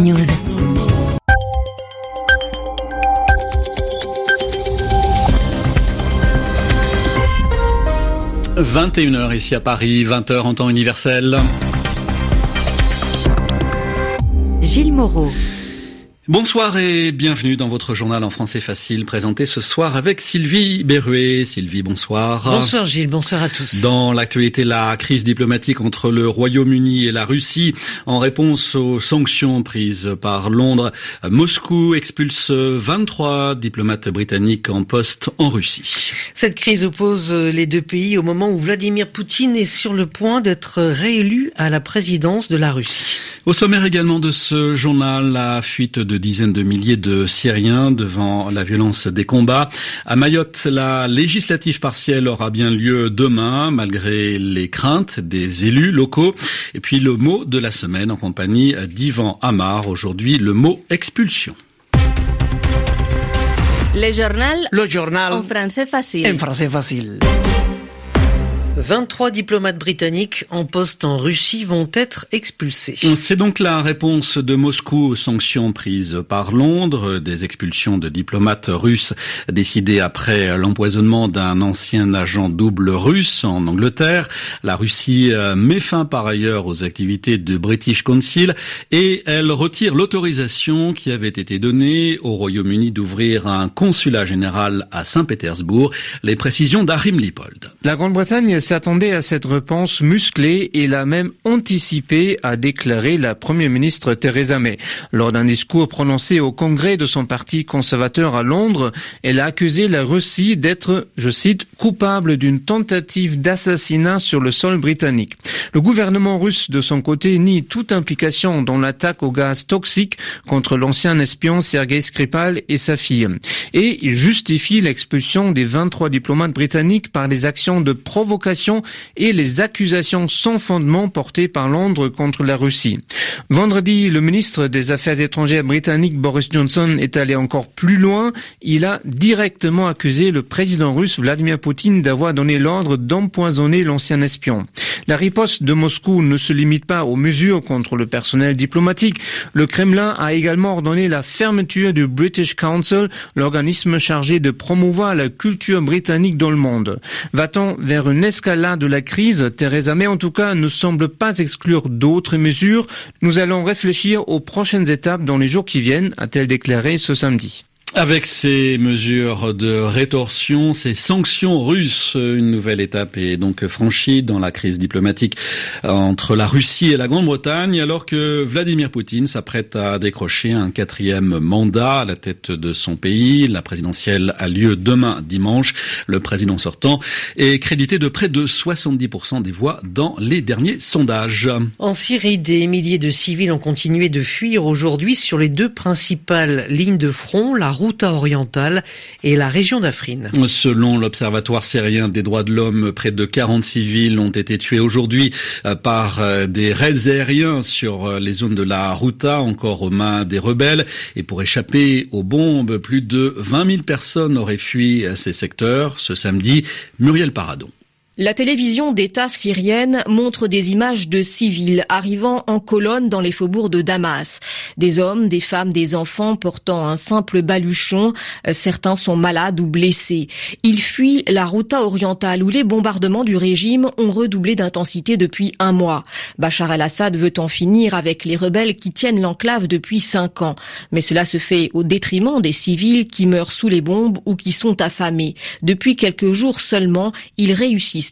News. 21h ici à Paris, 20h en temps universel. Gilles Moreau. Bonsoir et bienvenue dans votre journal en français facile présenté ce soir avec Sylvie Berruet. Sylvie, bonsoir. Bonsoir Gilles, bonsoir à tous. Dans l'actualité, la crise diplomatique entre le Royaume-Uni et la Russie en réponse aux sanctions prises par Londres. Moscou expulse 23 diplomates britanniques en poste en Russie. Cette crise oppose les deux pays au moment où Vladimir Poutine est sur le point d'être réélu à la présidence de la Russie. Au sommaire également de ce journal, la fuite de dizaines de milliers de Syriens devant la violence des combats. À Mayotte, la législative partielle aura bien lieu demain, malgré les craintes des élus locaux. Et puis le mot de la semaine en compagnie d'Ivan Amar. Aujourd'hui, le mot expulsion. Le journal. Le journal. En français facile. En français facile. 23 diplomates britanniques en poste en Russie vont être expulsés. C'est donc la réponse de Moscou aux sanctions prises par Londres, des expulsions de diplomates russes décidées après l'empoisonnement d'un ancien agent double russe en Angleterre. La Russie met fin par ailleurs aux activités de British Council et elle retire l'autorisation qui avait été donnée au Royaume-Uni d'ouvrir un consulat général à Saint-Pétersbourg. Les précisions d'Arim Lipold. La Grande-Bretagne s'attendait à cette réponse musclée et l'a même anticipé, a déclaré la première ministre Theresa May. Lors d'un discours prononcé au congrès de son parti conservateur à Londres, elle a accusé la Russie d'être, je cite, coupable d'une tentative d'assassinat sur le sol britannique. Le gouvernement russe, de son côté, nie toute implication dans l'attaque au gaz toxique contre l'ancien espion Sergei Skripal et sa fille. Et il justifie l'expulsion des 23 diplomates britanniques par des actions de provocation et les accusations sans fondement portées par Londres contre la Russie. Vendredi, le ministre des Affaires étrangères britannique Boris Johnson est allé encore plus loin. Il a directement accusé le président russe Vladimir Poutine d'avoir donné l'ordre d'empoisonner l'ancien espion. La riposte de Moscou ne se limite pas aux mesures contre le personnel diplomatique. Le Kremlin a également ordonné la fermeture du British Council, l'organisme chargé de promouvoir la culture britannique dans le monde. Va-t-on vers une escalade de la crise Theresa May, en tout cas, ne semble pas exclure d'autres mesures. Nous allons réfléchir aux prochaines étapes dans les jours qui viennent, a-t-elle déclaré ce samedi. Avec ces mesures de rétorsion, ces sanctions russes, une nouvelle étape est donc franchie dans la crise diplomatique entre la Russie et la Grande-Bretagne, alors que Vladimir Poutine s'apprête à décrocher un quatrième mandat à la tête de son pays. La présidentielle a lieu demain dimanche. Le président sortant est crédité de près de 70% des voix dans les derniers sondages. En Syrie, des milliers de civils ont continué de fuir aujourd'hui sur les deux principales lignes de front, Routa orientale et la région d'Afrine. Selon l'Observatoire syrien des droits de l'homme, près de 40 civils ont été tués aujourd'hui euh, par euh, des raids aériens sur euh, les zones de la Routa, encore aux mains des rebelles. Et pour échapper aux bombes, plus de 20 000 personnes auraient fui ces secteurs. Ce samedi, Muriel Paradon. La télévision d'État syrienne montre des images de civils arrivant en colonne dans les faubourgs de Damas. Des hommes, des femmes, des enfants portant un simple baluchon. Certains sont malades ou blessés. Ils fuient la Routa orientale où les bombardements du régime ont redoublé d'intensité depuis un mois. Bachar el-Assad veut en finir avec les rebelles qui tiennent l'enclave depuis cinq ans. Mais cela se fait au détriment des civils qui meurent sous les bombes ou qui sont affamés. Depuis quelques jours seulement, ils réussissent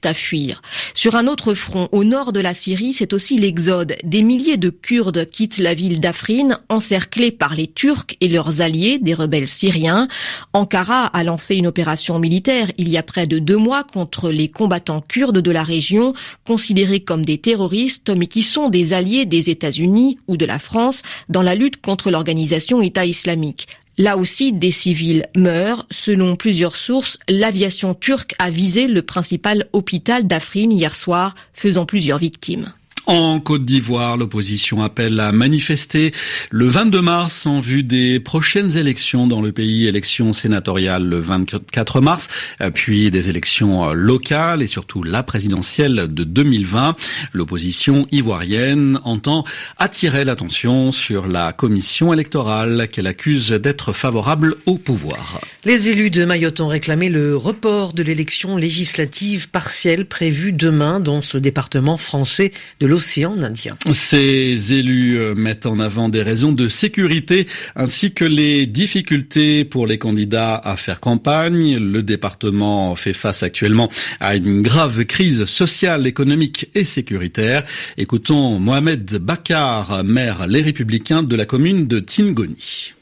Sur un autre front, au nord de la Syrie, c'est aussi l'exode. Des milliers de Kurdes quittent la ville d'Afrin, encerclés par les Turcs et leurs alliés, des rebelles syriens. Ankara a lancé une opération militaire il y a près de deux mois contre les combattants kurdes de la région, considérés comme des terroristes, mais qui sont des alliés des États-Unis ou de la France dans la lutte contre l'organisation État islamique. Là aussi, des civils meurent. Selon plusieurs sources, l'aviation turque a visé le principal hôpital d'Afrin hier soir, faisant plusieurs victimes. En Côte d'Ivoire, l'opposition appelle à manifester le 22 mars en vue des prochaines élections dans le pays, élections sénatoriales le 24 mars, puis des élections locales et surtout la présidentielle de 2020. L'opposition ivoirienne entend attirer l'attention sur la commission électorale qu'elle accuse d'être favorable au pouvoir. Les élus de Mayotte ont réclamé le report de l'élection législative partielle prévue demain dans ce département français de l'Océan ces élus euh, mettent en avant des raisons de sécurité ainsi que les difficultés pour les candidats à faire campagne. Le département fait face actuellement à une grave crise sociale, économique et sécuritaire. Écoutons Mohamed Bakar, maire Les Républicains de la commune de Tingoni.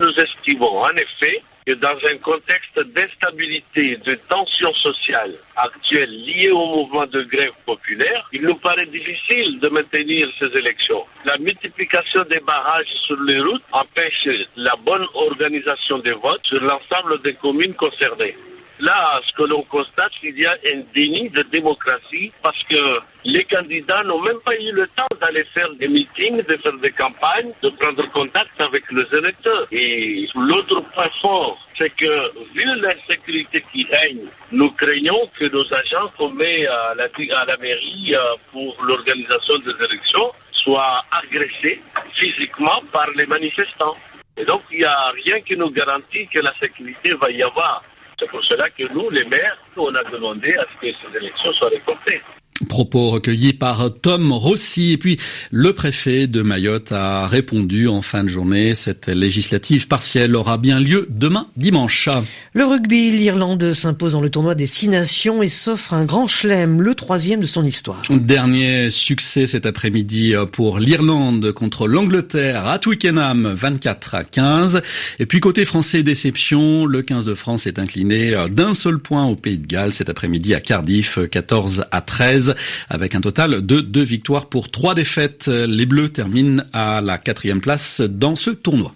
Nous estimons en effet dans un contexte d'instabilité, de tension sociale actuelle liée au mouvement de grève populaire, il nous paraît difficile de maintenir ces élections. La multiplication des barrages sur les routes empêche la bonne organisation des votes sur l'ensemble des communes concernées. Là, ce que l'on constate, c'est qu'il y a un déni de démocratie parce que les candidats n'ont même pas eu le temps d'aller faire des meetings, de faire des campagnes, de prendre contact avec les électeurs. Et l'autre point fort, c'est que vu l'insécurité qui règne, nous craignons que nos agents qu'on met à la, à la mairie euh, pour l'organisation des élections soient agressés physiquement par les manifestants. Et donc, il n'y a rien qui nous garantit que la sécurité va y avoir. C'est pour cela que nous, les maires, on a demandé à ce que ces élections soient reportées. Propos recueillis par Tom Rossi. Et puis, le préfet de Mayotte a répondu en fin de journée. Cette législative partielle aura bien lieu demain dimanche. Le rugby, l'Irlande s'impose dans le tournoi des Six Nations et s'offre un grand chelem, le troisième de son histoire. Dernier succès cet après-midi pour l'Irlande contre l'Angleterre à Twickenham, 24 à 15. Et puis, côté français, déception, le 15 de France est incliné d'un seul point au Pays de Galles cet après-midi à Cardiff, 14 à 13 avec un total de deux victoires pour trois défaites. Les Bleus terminent à la quatrième place dans ce tournoi.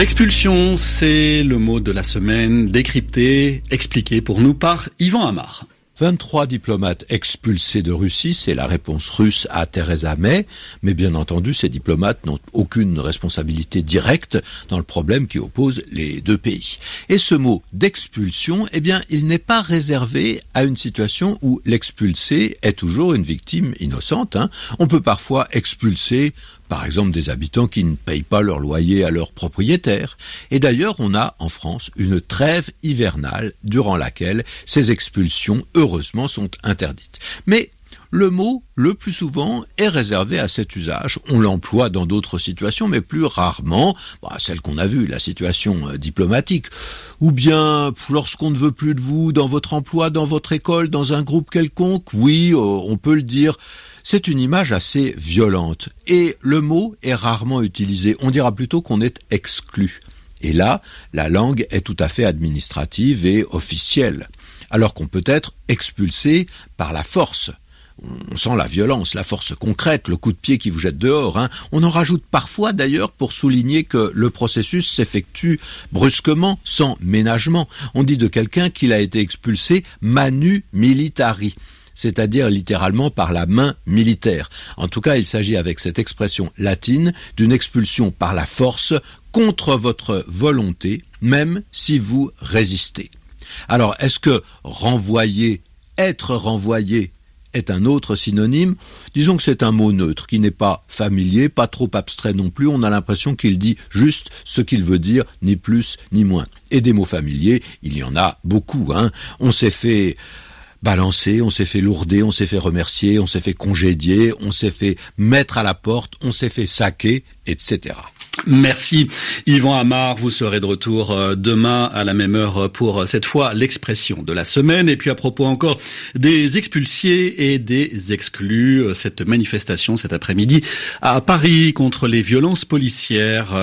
Expulsion, c'est le mot de la semaine, décrypté, expliqué pour nous par Yvan Amar. 23 diplomates expulsés de Russie, c'est la réponse russe à Theresa May, mais bien entendu, ces diplomates n'ont aucune responsabilité directe dans le problème qui oppose les deux pays. Et ce mot d'expulsion, eh bien, il n'est pas réservé à une situation où l'expulsé est toujours une victime innocente. Hein. On peut parfois expulser par exemple des habitants qui ne payent pas leur loyer à leurs propriétaires. Et d'ailleurs, on a en France une trêve hivernale durant laquelle ces expulsions, heureusement, sont interdites. Mais le mot, le plus souvent, est réservé à cet usage. On l'emploie dans d'autres situations, mais plus rarement, bah, celle qu'on a vue, la situation euh, diplomatique. Ou bien, lorsqu'on ne veut plus de vous dans votre emploi, dans votre école, dans un groupe quelconque, oui, euh, on peut le dire. C'est une image assez violente et le mot est rarement utilisé. On dira plutôt qu'on est exclu. Et là, la langue est tout à fait administrative et officielle, alors qu'on peut être expulsé par la force. On sent la violence, la force concrète, le coup de pied qui vous jette dehors. Hein. On en rajoute parfois d'ailleurs pour souligner que le processus s'effectue brusquement, sans ménagement. On dit de quelqu'un qu'il a été expulsé manu militari c'est-à-dire littéralement par la main militaire. En tout cas, il s'agit avec cette expression latine d'une expulsion par la force contre votre volonté, même si vous résistez. Alors, est-ce que renvoyer, être renvoyé est un autre synonyme? Disons que c'est un mot neutre qui n'est pas familier, pas trop abstrait non plus. On a l'impression qu'il dit juste ce qu'il veut dire, ni plus ni moins. Et des mots familiers, il y en a beaucoup. Hein. On s'est fait balancé, on s'est fait lourder, on s'est fait remercier, on s'est fait congédier, on s'est fait mettre à la porte, on s'est fait saquer, etc. Merci Yvan Amar, vous serez de retour euh, demain à la même heure pour euh, cette fois l'expression de la semaine. Et puis à propos encore des expulsés et des exclus, euh, cette manifestation cet après-midi à Paris contre les violences policières,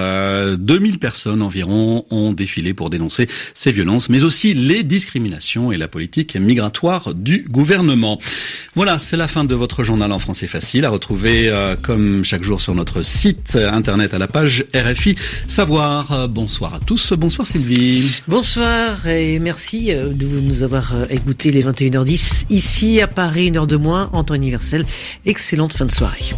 2000 personnes environ ont défilé pour dénoncer ces violences mais aussi les discriminations et la politique migratoire du gouvernement. Voilà, c'est la fin de votre journal en français facile à retrouver comme chaque jour sur notre site internet à la page RFI Savoir. Bonsoir à tous. Bonsoir Sylvie. Bonsoir et merci de nous avoir écouté les 21h10 ici à Paris, une heure de moins en temps universel. Excellente fin de soirée.